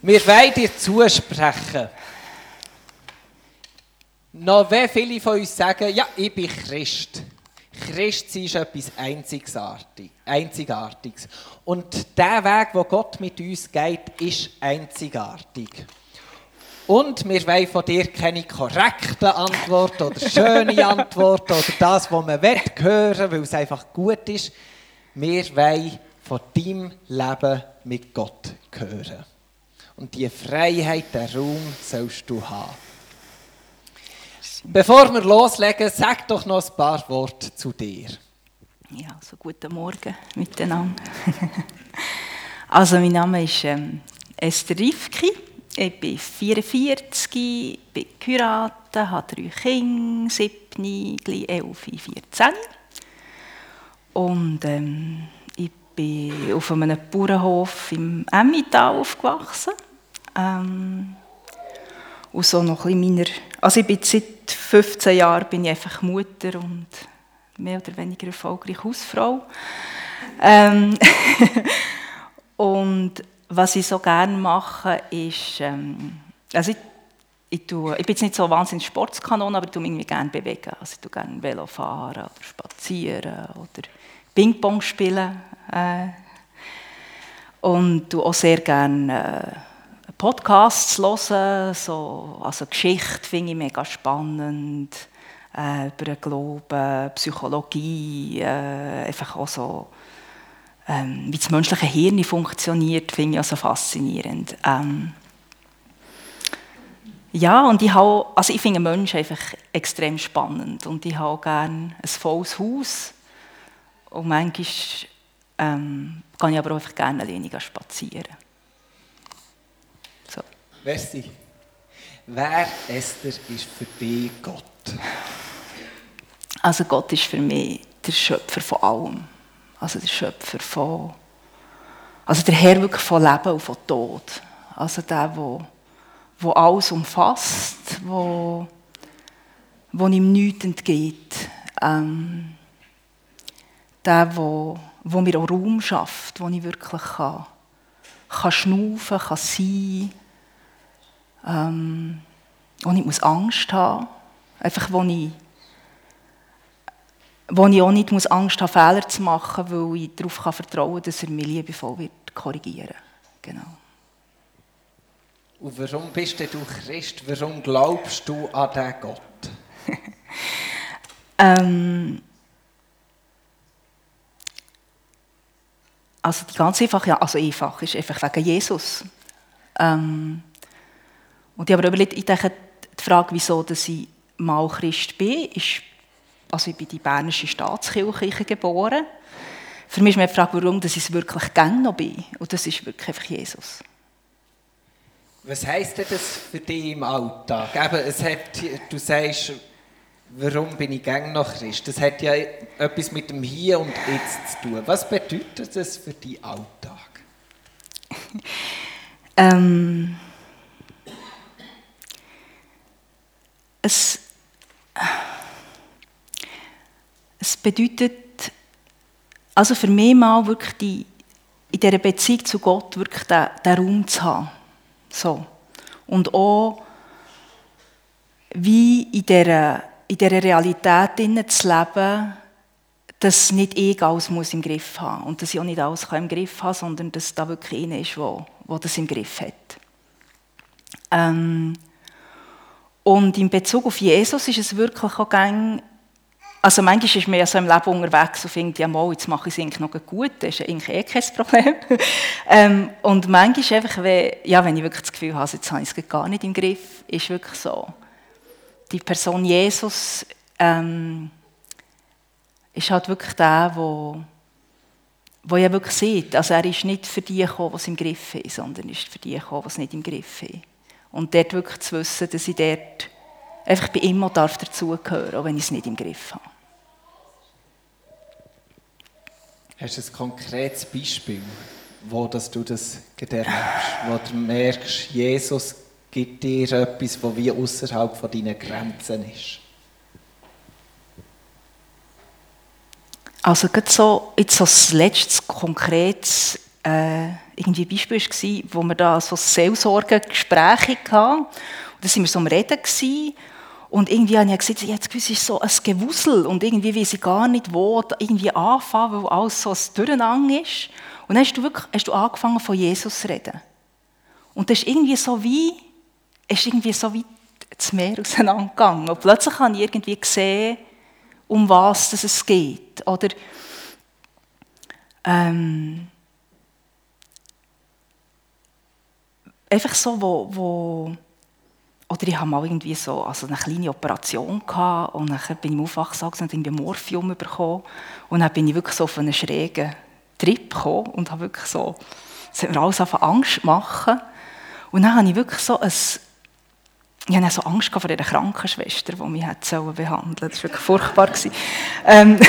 Wir wollen dir zusprechen. Noch wie viele von uns sagen, ja, ich bin Christ. Christ ist etwas Einzigartiges. Und der Weg, wo Gott mit uns geht, ist einzigartig. Und wir wollen von dir keine korrekte Antwort oder schöne Antwort oder das, was man will hören, weil es einfach gut ist. Wir wollen von deinem Leben mit Gott hören. Und diese Freiheit, den Raum sollst du haben. Bevor wir loslegen, sag doch noch ein paar Worte zu dir. Ja, also guten Morgen miteinander. also mein Name ist ähm, Esther Rifki. Ich bin 44, bin geheiratet, habe drei Kinder, sieben, 11, 14. Und ähm, ich bin auf einem Bauernhof im Emmental aufgewachsen. Ähm, und so noch ein meiner, also ich bin seit 15 Jahren bin ich einfach Mutter und mehr oder weniger erfolgreiche Hausfrau. Ähm und was ich so gerne mache, ist, ähm, also ich, ich, tue, ich bin jetzt nicht so wahnsinnig Sportskanon, aber ich tue mich gerne bewegen. Also ich tue gerne Velo fahren oder spazieren oder Ping-Pong spielen. Äh, und tue auch sehr gerne äh, Podcasts hören, so, also Geschichte finde ich mega spannend, äh, über den Glauben, Psychologie, äh, einfach auch so, ähm, wie das menschliche Hirn funktioniert, finde ich auch so faszinierend. Ähm, ja, und ich, habe, also ich finde Menschen einfach extrem spannend und ich habe gerne ein volles Haus und manchmal ähm, kann ich aber auch einfach gerne alleine spazieren. Merci. Wer, Esther, ist für dich Gott? Also Gott ist für mich der Schöpfer von allem. Also der Schöpfer von... Also der Herr wirklich von Leben und von Tod. Also der, der, der alles umfasst, wo, wo ihm nichts entgeht. Ähm, der, der, wo mir auch Raum schafft, wo ich wirklich kann, kann schnaufen, kann sein kann ähm, wo ich muss Angst haben muss. Einfach, wo ich, wo ich auch nicht muss Angst haben Fehler zu machen, weil ich darauf kann vertrauen kann, dass er mich liebevoll wird korrigieren Genau. Und warum bist du Christ? Warum glaubst du an diesen Gott? ähm, also die ganz einfache, also einfach ist einfach wegen Jesus. Ähm, und ich habe überlegt, ich denke, die Frage, wieso dass ich mal Christ bin, ist, also ich bin in die bernische Staatskirche geboren. Für mich ist mir die Frage, warum dass ich es wirklich gerne noch bin. Und das ist wirklich einfach Jesus. Was heisst denn das für dich im Alltag? Eben, es hat, du sagst, warum bin ich gerne noch Christ? Das hat ja etwas mit dem Hier und Jetzt zu tun. Was bedeutet das für deinen Alltag? ähm es, es bedeutet, also für mich mal wirklich die, in dieser Beziehung zu Gott wirklich den, den Raum zu haben. So. Und auch wie in dieser, in dieser Realität zu leben, dass nicht ich alles muss im Griff haben und dass ich auch nicht alles im Griff haben sondern dass da wirklich einer ist, der das im Griff hat. Ähm, und in Bezug auf Jesus ist es wirklich auch gang, also manchmal ist man ja so im Leben unterwegs und findet, ja mal, jetzt mache ich es eigentlich noch gut, das ist eigentlich eh kein Problem. ähm, und manchmal einfach, wenn, ja, wenn ich wirklich das Gefühl habe, jetzt habe ich es gar nicht im Griff, ist wirklich so, die Person Jesus ähm, ist halt wirklich der, wo, wo ja wirklich sieht, also er ist nicht für die gekommen, was im Griff ist, sondern ist für die gekommen, was nicht im Griff ist. Und dort wirklich zu wissen, dass ich dort einfach bei ihm darf dazugehören, auch wenn ich es nicht im Griff habe. Hast du ein konkretes Beispiel, wo dass du das gelernt hast, wo du merkst, Jesus gibt dir etwas, das wie außerhalb von deinen Grenzen ist? Also gerade so, jetzt so das letzte konkretes äh, irgendwie Beispiel war, wo wir da so Seelsorgegespräche hatten. Da waren wir so am Reden. Gewesen. Und irgendwie habe ich gesagt, jetzt ist so ein Gewusel und irgendwie weiß ich gar nicht, wo irgendwie anfangen, weil alles so ein Durcheinander ist. Und dann hast du wirklich hast du angefangen, von Jesus zu reden. Und das ist irgendwie so wie, ist irgendwie so wie das Meer auseinandergegangen. Und plötzlich habe ich irgendwie gesehen, um was es geht. Oder ähm, einfach so, wo, wo oder ich hatte mal irgendwie so also eine kleine Operation gehabt und dann bin ich im Aufwachshaus und irgendwie Morphium bekommen und dann bin ich wirklich so auf einen schrägen Trip gekommen und habe wirklich so, es hat mir alles auf Angst machen und dann habe ich wirklich so ein ich hatte so Angst vor einer Krankenschwester, die mich hätte behandeln sollen. Das war wirklich furchtbar. Ähm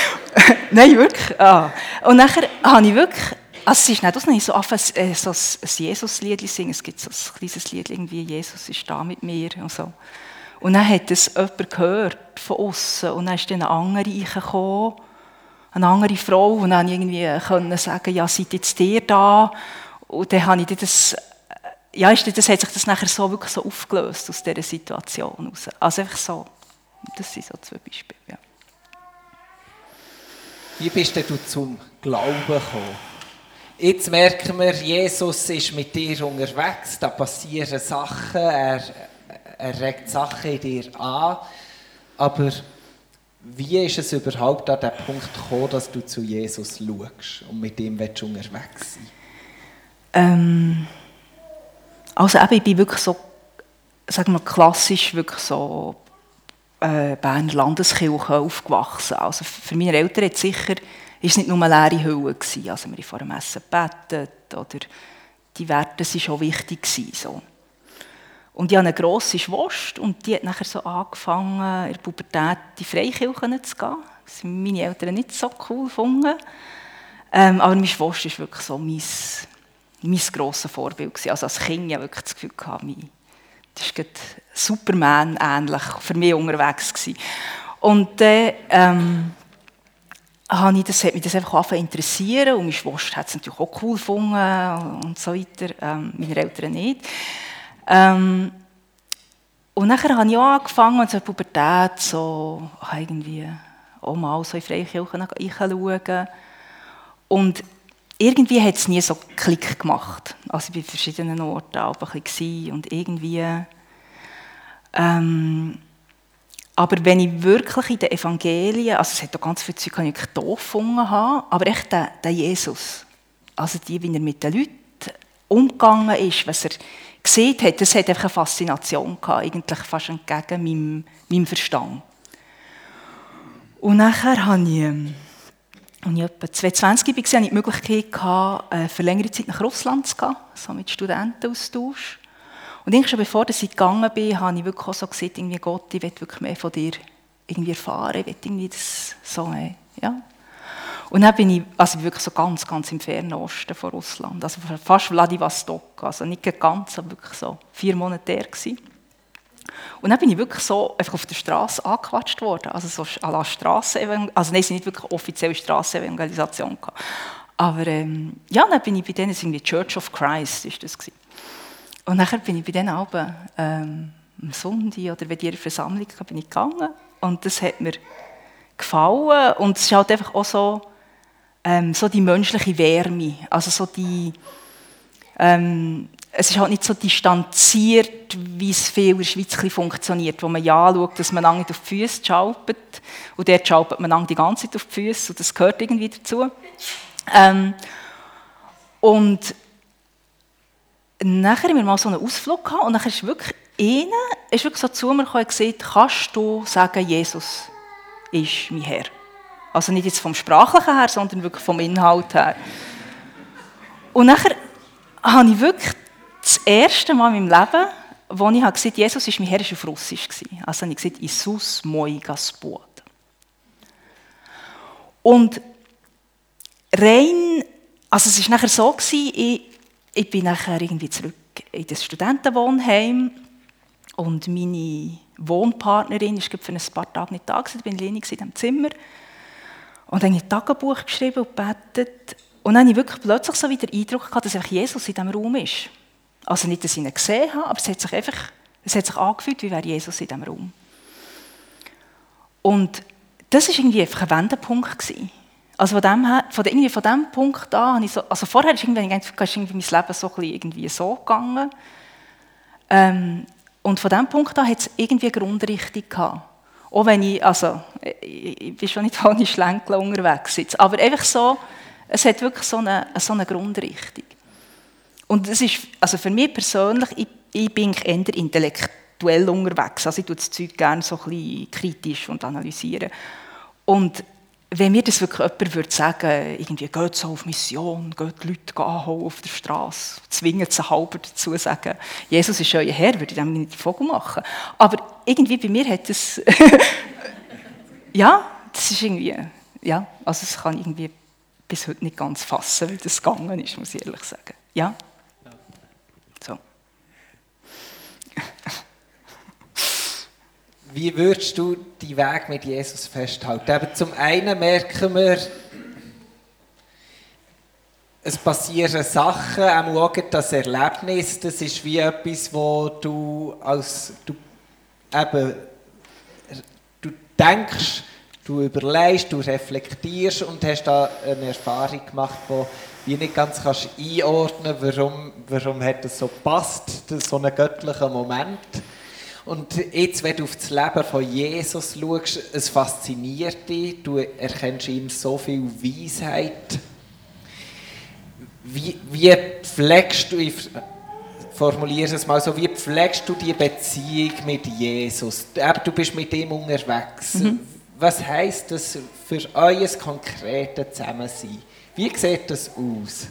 Nein, wirklich. Ah. Und nachher habe ich wirklich also es ist nicht, dass ich so, äh, so ein Jesus-Lied singen. Es gibt so ein kleines Lied, irgendwie «Jesus ist da mit mir» und so. Und dann hat es jemand gehört von außen und dann ist dann eine andere reingekommen, eine andere Frau und dann irgendwie sagen, ja, seid jetzt ihr da? Und dann habe ich das, äh, ja, das hat sich das nachher so wirklich so aufgelöst aus dieser Situation raus. Also einfach so, das sind so zwei Beispiele, ja. Wie bist du zum Glauben gekommen? Jetzt merken wir, Jesus ist mit dir unterwegs, da passieren Sachen, er, er regt Sachen in dir an. Aber wie ist es überhaupt an den Punkt gekommen, dass du zu Jesus schaust und mit ihm unterwegs sein ähm, Also eben, ich bin wirklich so, sagen wir klassisch, wirklich so äh, Berner Landeskirche aufgewachsen. Also für meine Eltern hat sicher es nicht nur eine leere Hülle. Gewesen. Also wir haben vor dem Essen gebetet oder die Werte waren schon wichtig. Gewesen, so. Und ich habe eine grosse Schwester und die hat nachher so angefangen, in der Pubertät in die Freikirche zu gehen. Das haben meine Eltern nicht so cool gefunden. Ähm, aber meine Schwester war wirklich so mein, mein grosses Vorbild. Gewesen. Also als Kind hatte ich wirklich das Gefühl, gehabt, das ist Superman ähnlich für mich unterwegs. Gewesen. Und dann... Ähm, habe ich das, hat mich das einfach angefangen interessieren und meine Schwester hat es natürlich auch cool gefunden und so weiter, ähm, meine Eltern nicht. Ähm, und nachher habe ich auch angefangen, in der Pubertät, so irgendwie auch mal so in Freikirchen reinschauen. Und irgendwie hat es nie so Klick gemacht. Also ich war in verschiedenen Orten auch ein bisschen und irgendwie... Ähm, aber wenn ich wirklich in den Evangelien, also es hat auch ganz viele Zeug, die ich doof gefunden habe, aber echt der, der Jesus, also die, wie er mit den Leuten umgegangen ist, was er gesehen hat, das hat einfach eine Faszination gehabt, eigentlich fast entgegen meinem, meinem Verstand. Und nachher habe ich, ähm, als ich etwa 22 war, hatte ich die Möglichkeit, äh, für längere Zeit nach Russland zu gehen, so mit Studentenaustausch. Und ich schon bevor ich gegangen bin, habe ich wirklich auch so gesagt, irgendwie Gott, ich will wirklich mehr von dir irgendwie erfahren, ich will irgendwie das so, ja. Und dann bin ich also wirklich so ganz, ganz im fernen Osten von Russland, also fast Vladivostok, also nicht ganz, aber wirklich so vier Monate der gewesen. Und dann bin ich wirklich so einfach auf der Straße angequatscht worden, also so à la Strasse, also nein, es nicht wirklich offizielle Strassenevangelisation Aber ähm, ja, dann bin ich bei denen, irgendwie Church of Christ ist das gewesen. Und nachher bin ich bei diesen Abend ähm, am Sonntag oder bei dieser Versammlung bin ich gegangen. Und das hat mir gefallen. Und es ist halt einfach auch so, ähm, so die menschliche Wärme, also so die, ähm, es ist halt nicht so distanziert, wie es viel in der Schweiz funktioniert, wo man ja anschaut, dass man lange auf die Füße schaupert und dort schaupert man die ganze Zeit auf die Füße. Und das gehört irgendwie dazu. Ähm, und nachher haben wir mal so einen Ausflug gehabt und nachher ist wirklich einer ist wirklich so zu mir gekommen und gesagt, kannst du sagen, Jesus ist mein Herr? Also nicht jetzt vom Sprachlichen her, sondern wirklich vom Inhalt her. Und nachher habe ich wirklich das erste Mal in meinem Leben, wo ich gesagt habe, Jesus ist mein Herr, ist auf Russisch. Also habe ich gesagt, Jesus moi Gospod. Und rein, also es war nachher so, ich ich bin nachher irgendwie zurück in das Studentenwohnheim und meine Wohnpartnerin ist für ein paar Tage nicht da gewesen, ich bin alleine in diesem Zimmer und dann habe ich ein Tagebuch geschrieben und gebetet Und dann hatte ich wirklich plötzlich so wieder den Eindruck gehabt, dass Jesus in diesem Raum ist. Also nicht, dass ich ihn gesehen habe, aber es hat sich einfach es hat sich angefühlt, wie wäre Jesus in diesem Raum. Und das war irgendwie einfach ein Wendepunkt. Gewesen. Also von dem, von, irgendwie von dem Punkt an, habe ich so, also vorher ist irgendwie, ist irgendwie mein Leben so irgendwie so gegangen. Ähm, und von dem Punkt an hat es irgendwie eine Grundrichtung gehabt. Auch wenn ich, also, ich, ich bin schon nicht ohne Schlänkle unterwegs sitze, aber einfach so, es hat wirklich so eine, so eine Grundrichtung. Und es ist, also für mich persönlich, ich, ich bin eher intellektuell unterwegs, also ich tue das Zeug gerne so ein bisschen kritisch und analysieren. Und wenn mir das wirklich jemand würde sagen, irgendwie geht so auf Mission, geht die Leute anholen auf der Straße, zwingen sie halber dazu sagen, Jesus ist euer Herr, würde ich dem nicht Vogel machen. Aber irgendwie bei mir hat das, ja, das ist irgendwie, ja, also das kann irgendwie bis heute nicht ganz fassen, wie das gegangen ist, muss ich ehrlich sagen. Ja. So. Wie würdest du die Weg mit Jesus festhalten? Eben zum einen merken wir, es passieren Sachen, auch das Erlebnis, das ist wie etwas, wo du als du eben du denkst, du überlegst, du reflektierst und hast da eine Erfahrung gemacht, wo du nicht ganz kannst einordnen, warum warum hat das so passt, so einen göttlichen Moment. Und jetzt, wenn du auf das Leben von Jesus schaust, es fasziniert dich, du erkennst ihm so viel Weisheit. Wie, wie pflegst du, ich formuliere es mal so, wie pflegst du die Beziehung mit Jesus? Du bist mit ihm unterwegs. Mhm. Was heisst das für euer konkretes Zusammensein? Wie sieht das aus?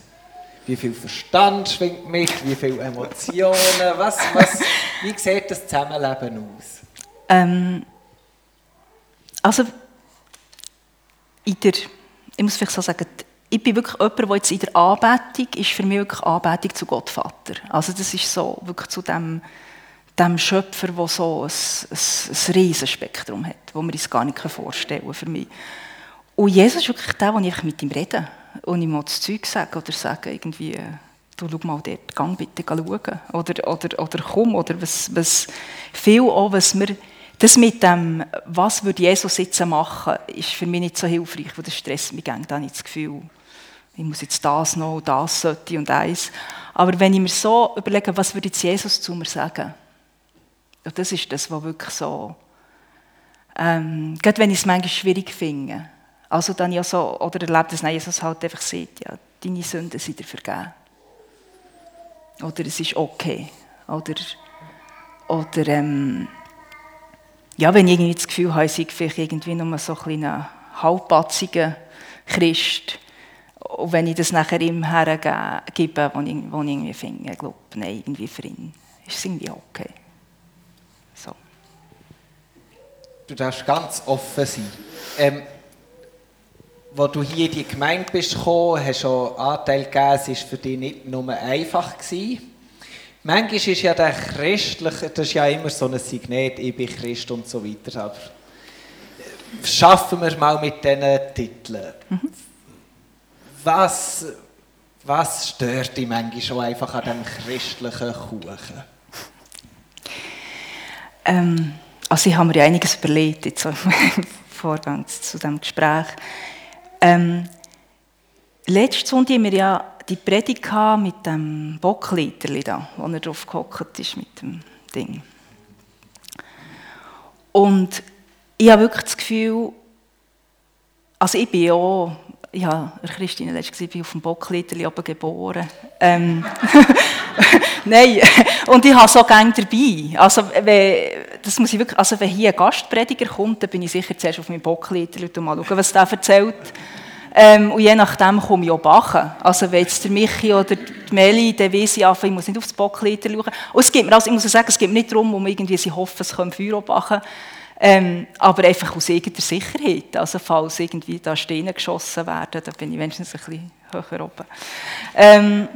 Wie viel Verstand schwingt mit? Wie viele Emotionen? Was, was, wie sieht das Zusammenleben aus? Ähm, also, in der, ich muss vielleicht so sagen, ich bin wirklich jemand, der jetzt in der Anbetung ist für mich wirklich Anbetung zu Gott Vater. Also das ist so wirklich zu dem, dem Schöpfer, der so ein, ein, ein Riesenspektrum hat, das man uns gar nicht vorstellen kann für mich. Und Jesus ist wirklich der, der ich mit ihm rede und ich mal das Zeug sagen oder sagen irgendwie, du schau mal dort, gang bitte schauen. Oder, oder, oder komm, oder was, was viel auch, was wir, das mit dem, was würde Jesus jetzt machen, ist für mich nicht so hilfreich, weil das stresst mich gerne, da habe ich das Gefühl, ich muss jetzt das noch, das sollte und eins. Aber wenn ich mir so überlege, was würde jetzt Jesus zu mir sagen? Ja, das ist das, was wirklich so, ähm, gerade wenn ich es manchmal schwierig finde, also dann ja so, oder erlebt, dass Jesus halt einfach sieht, ja, deine Sünden sind dir vergeben. Oder es ist okay. Oder, oder ähm, ja, wenn ich irgendwie das Gefühl habe, ich sei vielleicht irgendwie nur so ein ein halbpatziger Christ, und wenn ich das nachher ihm hergebe, wo ich, wo ich irgendwie finde, ich glaube, nein, irgendwie für ihn ist es irgendwie okay. So. Du darfst ganz offen sein. Ähm, wo du hier in die Gemeinde bist gekommen, hast du auch Anteil gegeben, es war für dich nicht nur einfach. Gewesen. Manchmal ist ja der christliche, das ist ja immer so ein Signet, ich bin Christ und so weiter, aber schaffen wir mal mit diesen Titeln. Mhm. Was, was stört dich manchmal schon einfach an diesem christlichen Kuchen? Ähm, also ich habe mir ja einiges überlegt jetzt im Vorgang zu diesem Gespräch. Ähm, letzte Sonntag hatten wir ja die Predigt mit dem Bockleiterli da, wo er drauf gehockt ist mit dem Ding. Und ich habe wirklich das Gefühl, also ich bin ja, ich habe Christine letztes ich bin auf dem Bockleiterli oben geboren. Ähm, Nein, und ich habe so gerne dabei. Also, wenn, das muss ich wirklich, also wenn hier ein Gastprediger kommt, dann bin ich sicher zuerst auf meinem Bockleiter und mal schauen, was der erzählt. Ähm, und je nachdem komme ich auch backen. Also wenn jetzt der Michi oder die Meli, dann weiss ich einfach, ich muss nicht aufs Bockleiter schauen. Und es gibt mir, also ich muss sagen, es geht nicht darum, um irgendwie sie hoffen, es können Feuer backen. Ähm, aber einfach aus irgendeiner Sicherheit. Also falls irgendwie da Steine geschossen werden, dann bin ich wenigstens ein bisschen höher oben. Ähm,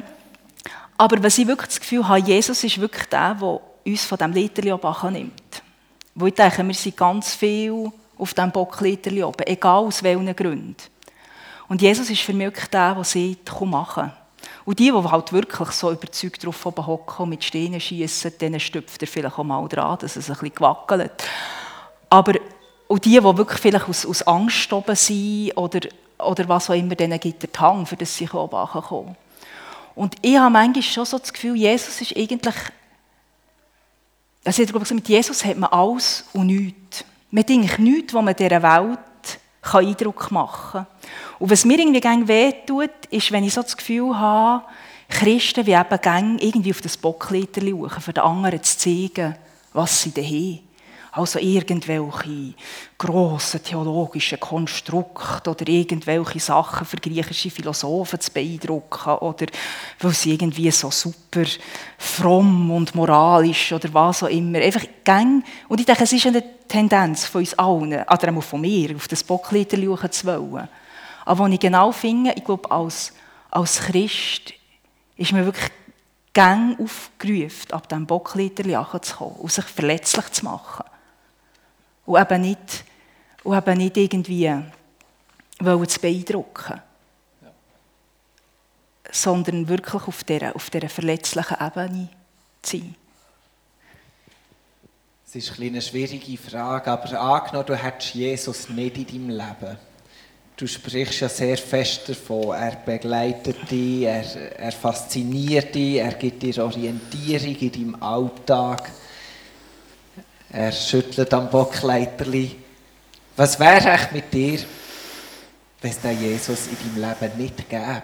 aber was ich wirklich das Gefühl habe, Jesus ist wirklich der, der uns von diesem Literli oben nimmt. Wo ich denke, wir sind ganz viel auf diesem Bockliterli oben, egal aus welchen Gründen. Und Jesus ist für mich wirklich der, der sagt, komm machen. Und die, die halt wirklich so überzeugt drauf hocken und mit Steinen schießen, denen stüpft er vielleicht auch mal dran, dass es ein bisschen gewackelt. Aber und die, die wirklich vielleicht aus, aus Angst oben sind oder, oder was auch immer, denen gibt der Hang, für das sie oben kommen. Und ich habe manchmal schon so das Gefühl, Jesus ist eigentlich, also ich glaube, mit Jesus hat man alles und nichts. Man hat eigentlich nichts, was man dieser Welt kann Eindruck machen kann. Und was mir irgendwie gerne wehtut, ist, wenn ich so das Gefühl habe, Christen wie eben gerne irgendwie auf das Bockleiter schauen, für den anderen zu zeigen, was sie da haben. Also irgendwelche grossen theologischen Konstrukte oder irgendwelche Sachen für griechische Philosophen zu beeindrucken oder weil sie irgendwie so super fromm und moralisch oder was auch immer. Einfach gang. Und ich denke, es ist eine Tendenz von uns allen, oder auch von mir, auf das schauen zu wollen. Aber was ich genau finde, ich glaube, als, als Christ ist mir wirklich gang aufgerufen, ab diesem Bocklieder zu kommen und sich verletzlich zu machen. Und eben nicht, und eben nicht irgendwie zu beeindrucken. Ja. Sondern wirklich auf dieser, auf dieser verletzlichen Ebene zu sein. Es ist eine schwierige Frage, aber angenommen, du hättest Jesus nicht in deinem Leben. Du sprichst ja sehr fest davon. Er begleitet dich, er, er fasziniert dich, er gibt dir Orientierung in deinem Alltag. Er schüttelt am Bockleiterli. Was wäre echt mit dir, wenn es den Jesus in deinem Leben nicht gäbe?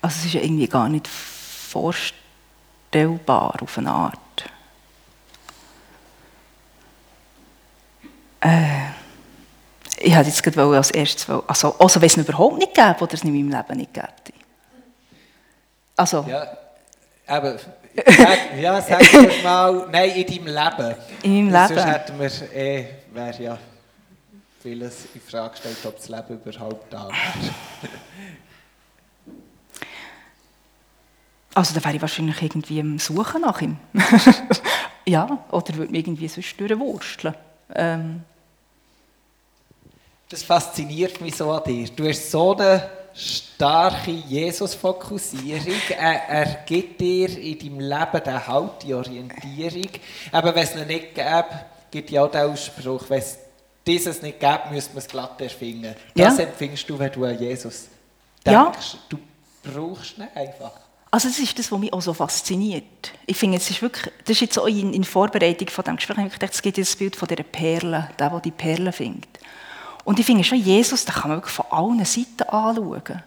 Also es ist ja irgendwie gar nicht vorstellbar auf eine Art. Äh, ich hätte jetzt gerade als erstes, also, also wenn es überhaupt nicht gäbe oder es in meinem Leben nicht gäbe. Also, ja. Aber, sag, ja, sag mir mal, nein, in deinem Leben. In meinem Leben? Sonst hätten wir, eh, wäre ja vieles in Frage gestellt, ob das Leben überhaupt da wäre. Also da wäre ich wahrscheinlich irgendwie am Suchen nach ihm. ja, oder würde mich irgendwie sonst durchwursteln. Ähm. Das fasziniert mich so an dir. Du hast so eine starke Jesus-Fokussierung. Er, er gibt dir in deinem Leben den Halt, die Orientierung. Aber wenn es ihn nicht gäbe, gibt ja auch den Ausspruch, wenn es dieses nicht gäbe, müsste man es glatt erfinden. Das ja. empfindest du, wenn du an Jesus denkst. Ja. Du brauchst ihn einfach. Also das ist das, was mich auch so fasziniert. Ich finde, es ist wirklich, das ist jetzt auch in, in Vorbereitung von diesem Gespräch, ich gedacht, es gibt das Bild von dieser Perle, der, der die Perle findet. Und ich finde schon, Jesus, den kann man wirklich von allen Seiten anschauen.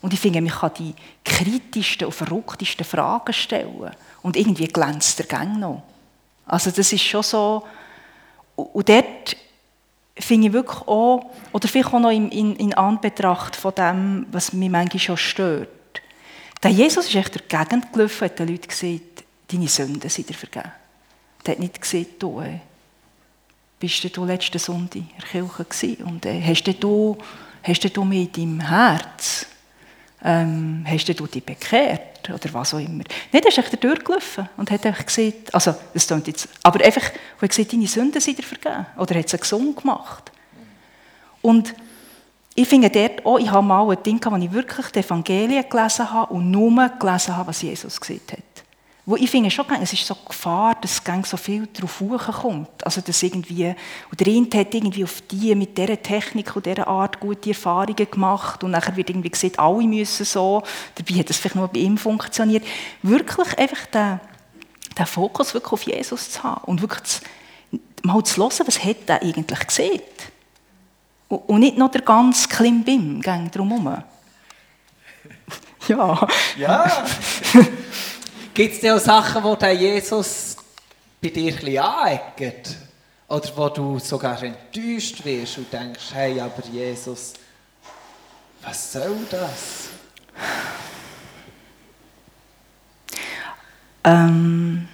Und ich finde, man kann die kritischsten und verrücktesten Fragen stellen. Und irgendwie glänzt der Gang noch. Also das ist schon so... Und dort finde ich wirklich auch, oder vielleicht auch noch in, in, in Anbetracht von dem, was mich manchmal schon stört. Der Jesus ist echt durch die Gegend gelaufen, hat den Leuten gesagt, deine Sünden sind dir vergeben. Der hat nicht gesagt, du, ey, bist du letzten Sonntag in der Kirche? Und äh, hast du, hast du mit deinem Herz, ähm, hast du dich bekehrt? Oder was auch immer. Nicht, er ist echt durchgelaufen und hat gesagt, also, das klingt jetzt, aber einfach, wo er gesagt deine Sünden sind dir vergeben. Oder hat sie gesund gemacht. Und ich finde dort auch, ich habe mal ein Ding, wo ich wirklich die Evangelien gelesen habe und nur gelesen habe, was Jesus gesagt hat. Wo ich finde schon, es ist so Gefahr, dass es so viel darauf kommt. Also, dass irgendwie, und der eine hat irgendwie auf die mit dieser Technik und dieser Art gute Erfahrungen gemacht und nachher wird irgendwie gesagt, alle müssen so. Dabei hat es vielleicht nur bei ihm funktioniert. Wirklich einfach den, den Fokus wirklich auf Jesus zu haben und wirklich zu, mal zu hören, was hat er eigentlich gesehen. Und nicht noch der ganze Klimbim drumherum. ja. Ja. Gibt es denn auch Sachen, wo der Jesus bei dir ein bisschen? Oder wo du sogar enttäuscht wirst und denkst, hey, aber Jesus, was soll das? Ähm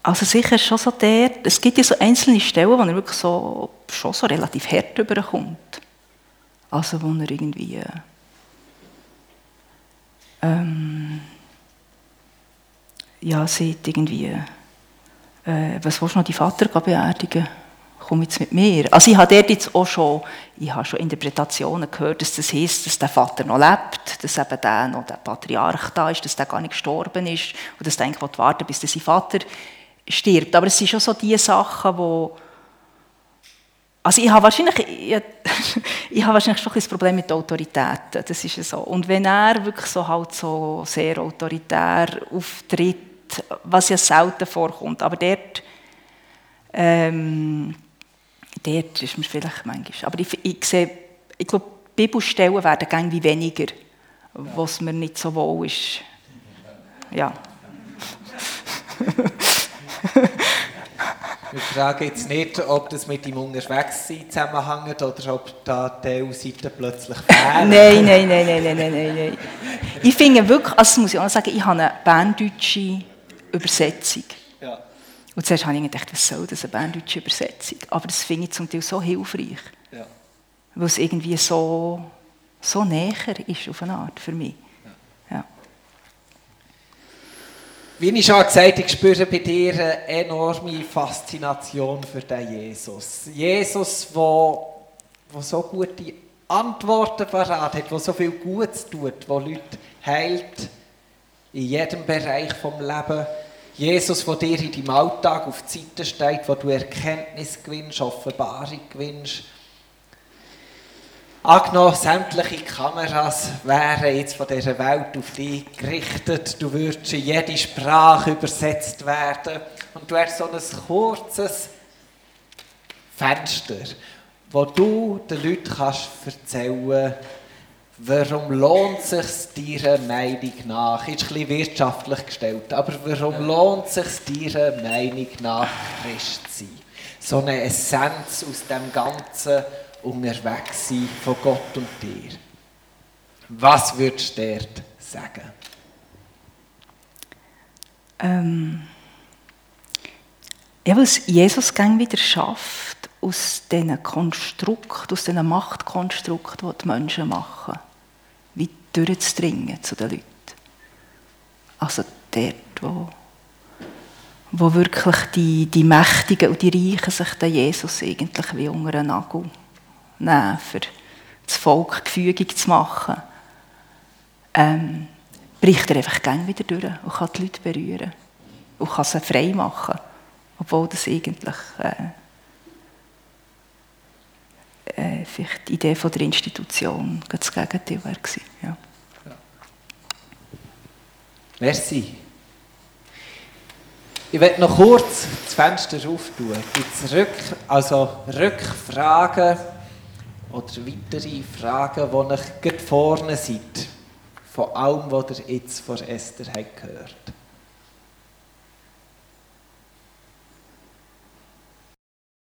also sicher schon so der, es gibt ja so einzelne Stellen, wo er wirklich so, schon so relativ hart überkommt. Also wo er irgendwie... Äh ähm, ja, sieht irgendwie, äh, was willst du noch, die Vater beerdigen? Komm jetzt mit mir. Also ich habe dort jetzt auch schon, ich habe schon Interpretationen gehört, dass das heisst, dass der Vater noch lebt, dass eben der noch der Patriarch da ist, dass der gar nicht gestorben ist und dass der eigentlich warten bis sein Vater stirbt. Aber es sind schon so die Sachen, die also ich habe wahrscheinlich, ich, ich habe wahrscheinlich schon ein Problem mit Autoritäten, das ist so. Und wenn er wirklich so halt so sehr autoritär auftritt, was ja selten vorkommt, aber dort, ähm, dort ist mir vielleicht manchmal, aber ich, ich sehe, ich glaube, Bibelstellen werden irgendwie weniger, was mir nicht so wohl ist. Ja. Wir fragen jetzt nicht, ob das mit dem Unterwegssein zusammenhängt oder ob da Teilseiten plötzlich fehlen. nein, nein, nein, nein, nein, nein, nein. Ich finde wirklich, also das muss ich auch sagen, ich habe eine berndeutsche Übersetzung. Ja. Und zuerst habe ich gedacht, was soll das, eine berndeutsche Übersetzung? Aber das finde ich zum Teil so hilfreich. Ja. Weil es irgendwie so, so näher ist auf eine Art für mich. Ja. Wie ich schon gesagt habe, ich spüre bei dir eine enorme Faszination für den Jesus. Jesus, der, der so gute Antworten parat hat, der so viel Gutes tut, der Leute heilt in jedem Bereich des Lebens. Jesus, der dir in deinem Alltag auf die Seite steht, wo du Erkenntnis gewinnst, Offenbarung gewinnst. Angenommen, sämtliche Kameras wären jetzt von dieser Welt auf dich gerichtet. Du würdest in jede Sprache übersetzt werden. Und du hast so ein kurzes Fenster, wo du den Leuten kannst erzählen warum lohnt es sich deiner Meinung nach, ist ein bisschen wirtschaftlich gestellt, aber warum lohnt es sich deiner Meinung nach, Christ zu sein? So eine Essenz aus dem ganzen unterwegs sein von Gott und dir. Was würdest du dort sagen? Ähm, ja, was Jesus gang wieder schafft aus diesen Konstrukten, aus diesen Machtkonstrukten, die die Menschen machen, wie durchzudringen zu den Leuten. Also dort, wo, wo wirklich die, die Mächtigen und die Reichen sich den Jesus eigentlich wie unter einen Nagel nehmen, für das Volk gefügig zu machen, ähm, bricht er einfach gang wieder durch und kann die Leute berühren und kann sie frei machen, obwohl das eigentlich äh, äh, vielleicht die Idee von der Institution das Gegenteil war. Ja. Merci. Ich werde noch kurz das Fenster auftun. Rück, also Rückfragen oder weitere Fragen, die euch vorne seid? Von allem, was ihr jetzt von Esther habt gehört